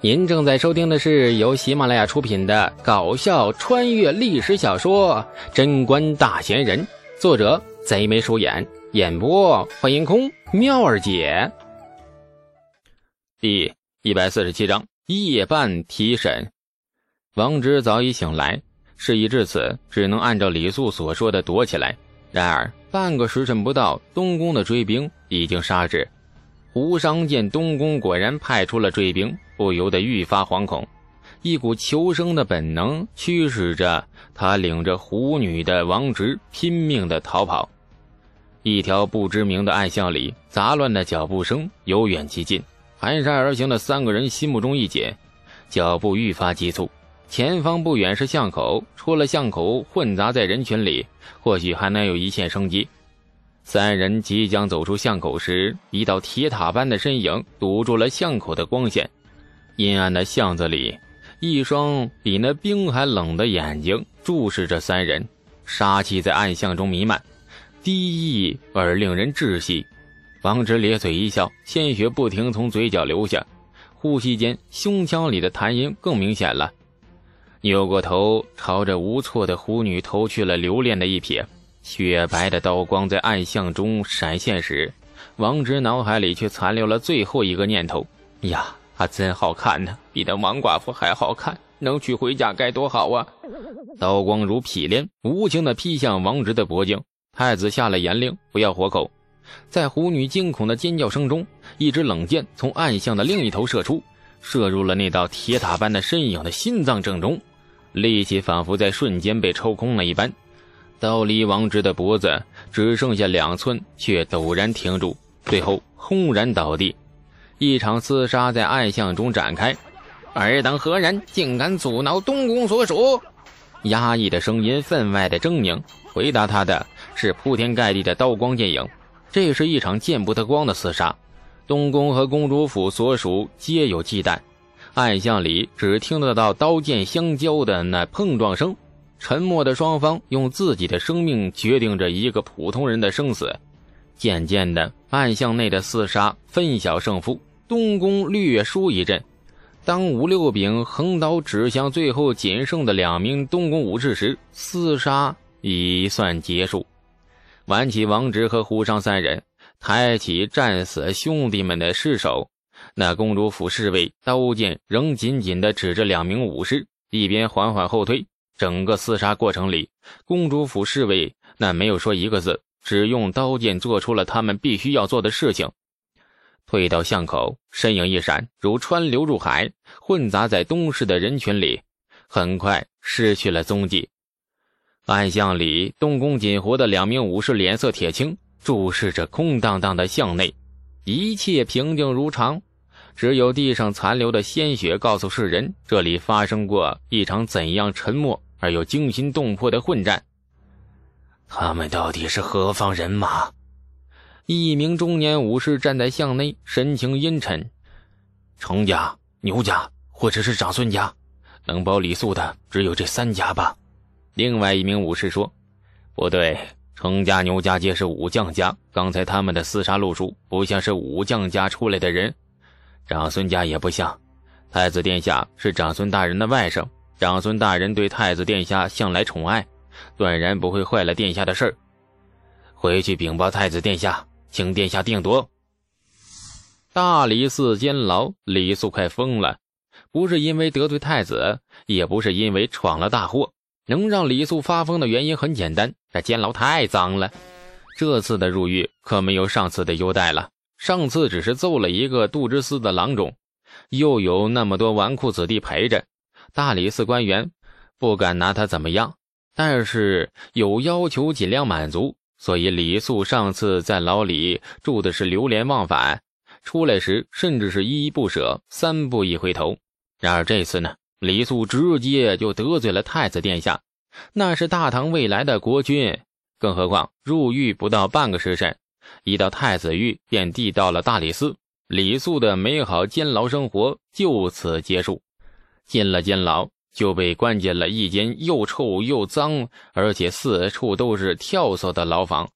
您正在收听的是由喜马拉雅出品的搞笑穿越历史小说《贞观大贤人》，作者贼眉鼠眼，演播欢迎空妙儿姐。第一百四十七章夜半提审。王直早已醒来，事已至此，只能按照李素所说的躲起来。然而半个时辰不到，东宫的追兵已经杀至。胡商见东宫果然派出了追兵。不由得愈发惶恐，一股求生的本能驱使着他，领着狐女的王直拼命的逃跑。一条不知名的暗巷里，杂乱的脚步声由远及近，蹒跚而行的三个人心目中一紧，脚步愈发急促。前方不远是巷口，出了巷口混杂在人群里，或许还能有一线生机。三人即将走出巷口时，一道铁塔般的身影堵住了巷口的光线。阴暗的巷子里，一双比那冰还冷的眼睛注视着三人，杀气在暗巷中弥漫，低翳而令人窒息。王直咧嘴一笑，鲜血不停从嘴角流下，呼吸间胸腔里的痰音更明显了。扭过头，朝着无措的狐女投去了留恋的一瞥。雪白的刀光在暗巷中闪现时，王直脑海里却残留了最后一个念头：呀。她真好看呢，比那王寡妇还好看，能娶回家该多好啊！刀光如劈镰，无情的劈向王直的脖颈。太子下了严令，不要活口。在狐女惊恐的尖叫声中，一支冷箭从暗巷的另一头射出，射入了那道铁塔般的身影的心脏正中，力气仿佛在瞬间被抽空了一般。刀离王直的脖子只剩下两寸，却陡然停住，最后轰然倒地。一场厮杀在暗巷中展开，尔等何人，竟敢阻挠东宫所属？压抑的声音分外的狰狞。回答他的是铺天盖地的刀光剑影。这是一场见不得光的厮杀，东宫和公主府所属皆有忌惮。暗巷里只听得到刀剑相交的那碰撞声。沉默的双方用自己的生命决定着一个普通人的生死。渐渐的，暗巷内的厮杀分晓胜负。东宫略输一阵，当五六柄横刀指向最后仅剩的两名东宫武士时，厮杀已算结束。挽起王直和胡商三人，抬起战死兄弟们的尸首。那公主府侍卫刀剑仍紧紧地指着两名武士，一边缓缓后退。整个厮杀过程里，公主府侍卫那没有说一个字，只用刀剑做出了他们必须要做的事情。退到巷口，身影一闪，如川流入海，混杂在东市的人群里，很快失去了踪迹。暗巷里，东宫锦活的两名武士脸色铁青，注视着空荡荡的巷内，一切平静如常，只有地上残留的鲜血告诉世人，这里发生过一场怎样沉默而又惊心动魄的混战。他们到底是何方人马？一名中年武士站在巷内，神情阴沉。程家、牛家，或者是长孙家，能保李素的只有这三家吧？另外一名武士说：“不对，程家、牛家皆是武将家，刚才他们的厮杀路数不像是武将家出来的人。长孙家也不像，太子殿下是长孙大人的外甥，长孙大人对太子殿下向来宠爱，断然不会坏了殿下的事儿。回去禀报太子殿下。”请殿下定夺。大理寺监牢，李素快疯了，不是因为得罪太子，也不是因为闯了大祸。能让李素发疯的原因很简单，这监牢太脏了。这次的入狱可没有上次的优待了，上次只是揍了一个杜之司的郎中，又有那么多纨绔子弟陪着，大理寺官员不敢拿他怎么样，但是有要求尽量满足。所以李素上次在牢里住的是流连忘返，出来时甚至是依依不舍，三步一回头。然而这次呢，李素直接就得罪了太子殿下，那是大唐未来的国君。更何况入狱不到半个时辰，一到太子狱便递到了大理寺，李素的美好监牢生活就此结束。进了监牢。就被关进了一间又臭又脏，而且四处都是跳蚤的牢房。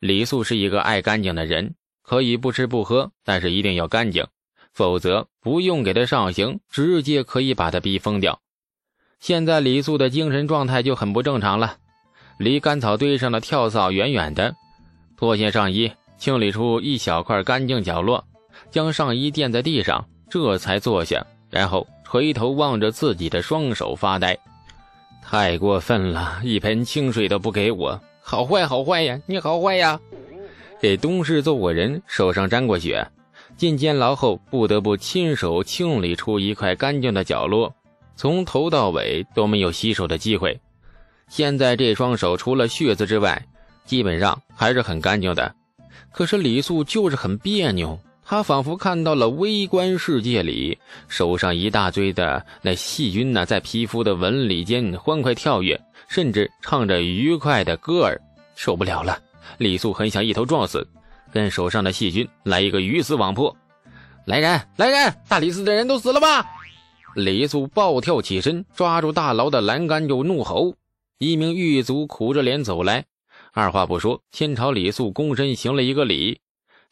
李素是一个爱干净的人，可以不吃不喝，但是一定要干净。否则不用给他上刑，直接可以把他逼疯掉。现在李素的精神状态就很不正常了，离干草堆上的跳蚤远远的，脱下上衣，清理出一小块干净角落，将上衣垫在地上，这才坐下，然后垂头望着自己的双手发呆。太过分了，一盆清水都不给我，好坏好坏呀！你好坏呀！给东市揍过人，手上沾过血，进监牢后不得不亲手清理出一块干净的角落，从头到尾都没有洗手的机会。现在这双手除了血渍之外，基本上还是很干净的。可是李素就是很别扭。他仿佛看到了微观世界里手上一大堆的那细菌呢，在皮肤的纹理间欢快跳跃，甚至唱着愉快的歌儿。受不了了，李素很想一头撞死，跟手上的细菌来一个鱼死网破。来人，来人！大理寺的人都死了吧？李素暴跳起身，抓住大牢的栏杆就怒吼。一名狱卒苦着脸走来，二话不说，先朝李素躬身行了一个礼。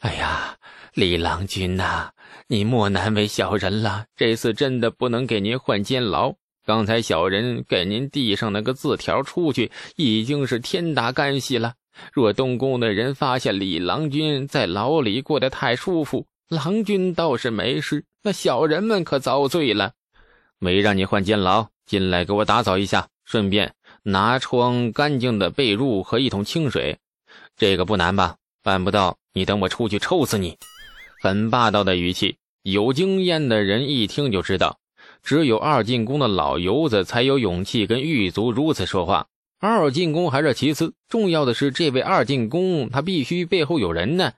哎呀！李郎君呐，你莫难为小人了。这次真的不能给您换监牢。刚才小人给您递上那个字条出去，已经是天大干系了。若东宫的人发现李郎君在牢里过得太舒服，郎君倒是没事，那小人们可遭罪了。没让你换监牢，进来给我打扫一下，顺便拿床干净的被褥和一桶清水。这个不难吧？办不到，你等我出去抽死你！很霸道的语气，有经验的人一听就知道，只有二进宫的老油子才有勇气跟狱卒如此说话。二进宫还是其次，重要的是这位二进宫他必须背后有人呢。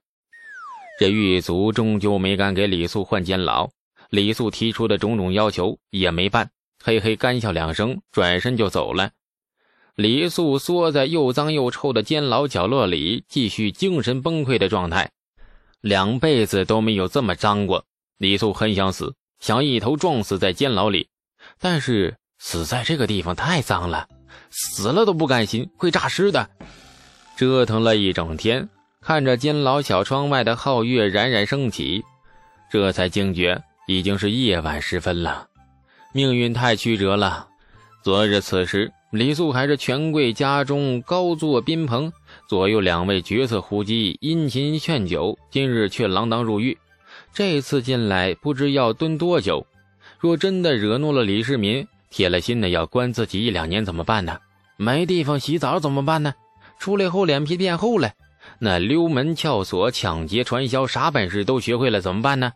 这狱卒终究没敢给李素换监牢，李素提出的种种要求也没办，嘿嘿干笑两声，转身就走了。李素缩在又脏又臭的监牢角落里，继续精神崩溃的状态。两辈子都没有这么脏过。李素很想死，想一头撞死在监牢里，但是死在这个地方太脏了，死了都不甘心，会诈尸的。折腾了一整天，看着监牢小窗外的皓月冉冉升起，这才惊觉已经是夜晚时分了。命运太曲折了。昨日此时，李素还是权贵家中高坐宾朋。左右两位绝色呼姬殷勤劝酒，今日却锒铛入狱。这次进来不知要蹲多久。若真的惹怒了李世民，铁了心的要关自己一两年怎么办呢？没地方洗澡怎么办呢？出来后脸皮变厚了，那溜门撬锁、抢劫传销，啥本事都学会了怎么办呢？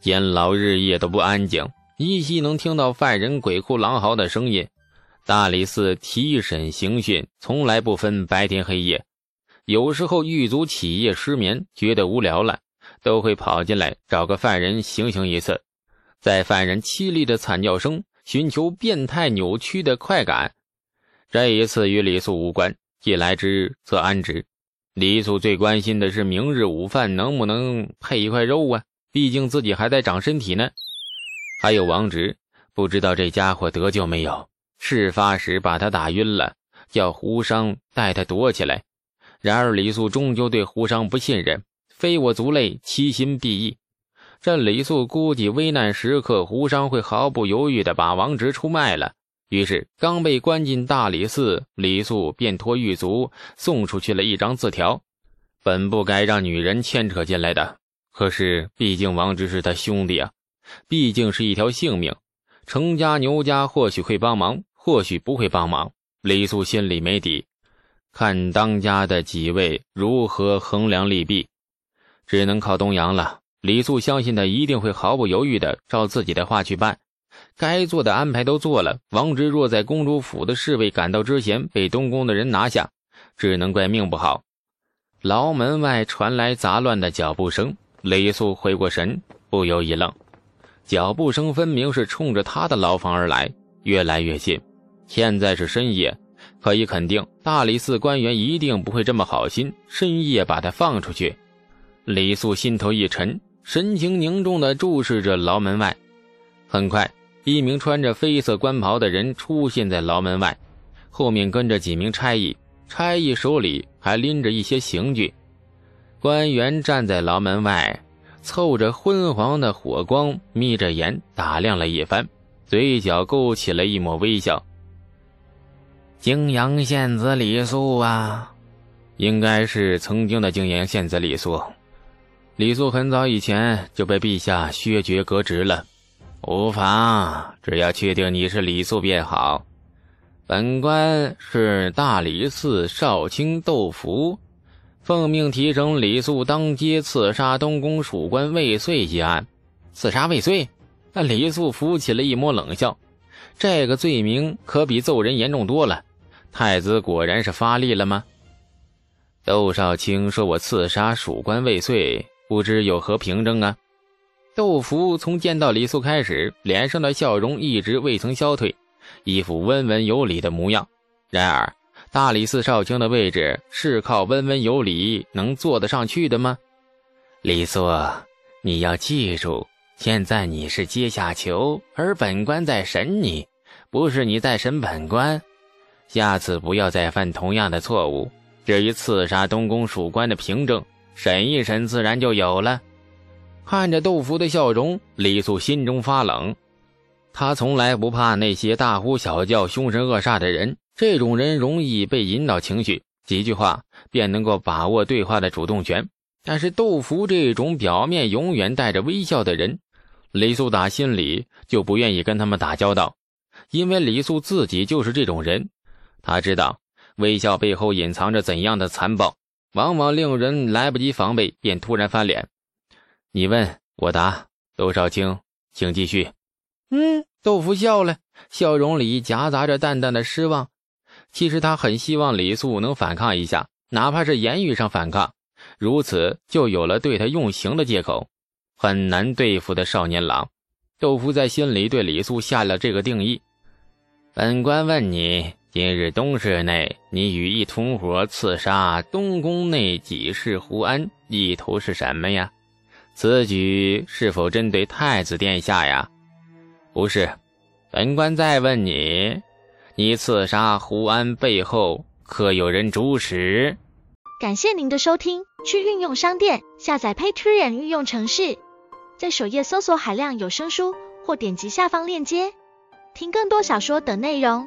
监牢日夜都不安静，依稀能听到犯人鬼哭狼嚎的声音。大理寺提审刑讯从来不分白天黑夜，有时候狱卒起夜失眠，觉得无聊了，都会跑进来找个犯人行刑一次，在犯人凄厉的惨叫声，寻求变态扭曲的快感。这一次与李素无关，既来之则安之。李素最关心的是明日午饭能不能配一块肉啊，毕竟自己还在长身体呢。还有王直，不知道这家伙得救没有。事发时把他打晕了，叫胡商带他躲起来。然而李素终究对胡商不信任，非我族类，其心必异。这李素估计危难时刻，胡商会毫不犹豫地把王直出卖了。于是刚被关进大理寺，李素便托狱卒送出去了一张字条。本不该让女人牵扯进来的，可是毕竟王直是他兄弟啊，毕竟是一条性命。程家、牛家或许会帮忙。或许不会帮忙，李素心里没底，看当家的几位如何衡量利弊，只能靠东阳了。李素相信他一定会毫不犹豫地照自己的话去办，该做的安排都做了。王直若在公主府的侍卫赶到之前被东宫的人拿下，只能怪命不好。牢门外传来杂乱的脚步声，李素回过神，不由一愣，脚步声分明是冲着他的牢房而来，越来越近。现在是深夜，可以肯定，大理寺官员一定不会这么好心，深夜把他放出去。李素心头一沉，神情凝重地注视着牢门外。很快，一名穿着绯色官袍的人出现在牢门外，后面跟着几名差役，差役手里还拎着一些刑具。官员站在牢门外，凑着昏黄的火光，眯着眼打量了一番，嘴角勾起了一抹微笑。泾阳县子李素啊，应该是曾经的泾阳县子李素。李素很早以前就被陛下削爵革职了。无妨，只要确定你是李素便好。本官是大理寺少卿窦福。奉命提升李素当街刺杀东宫属官未遂一案，刺杀未遂，那李素浮起了一抹冷笑。这个罪名可比揍人严重多了。太子果然是发力了吗？窦少卿说我刺杀属官未遂，不知有何凭证啊？窦福从见到李素开始，脸上的笑容一直未曾消退，一副温文有礼的模样。然而。大理寺少卿的位置是靠温文有礼能坐得上去的吗？李素，你要记住，现在你是阶下囚，而本官在审你，不是你在审本官。下次不要再犯同样的错误。至于刺杀东宫属官的凭证，审一审自然就有了。看着窦福的笑容，李素心中发冷。他从来不怕那些大呼小叫、凶神恶煞的人。这种人容易被引导情绪，几句话便能够把握对话的主动权。但是窦福这种表面永远带着微笑的人，李素打心里就不愿意跟他们打交道，因为李素自己就是这种人。他知道微笑背后隐藏着怎样的残暴，往往令人来不及防备便突然翻脸。你问我答，窦少卿，请继续。嗯，窦福笑了，笑容里夹杂着淡淡的失望。其实他很希望李素能反抗一下，哪怕是言语上反抗，如此就有了对他用刑的借口。很难对付的少年郎，窦福在心里对李素下了这个定义。本官问你，今日东市内，你与一同伙刺杀东宫内几世胡安，意图是什么呀？此举是否针对太子殿下呀？不是。本官再问你。你刺杀胡安背后可有人主使？感谢您的收听，去运用商店下载 Patreon 运用城市，在首页搜索海量有声书，或点击下方链接听更多小说等内容。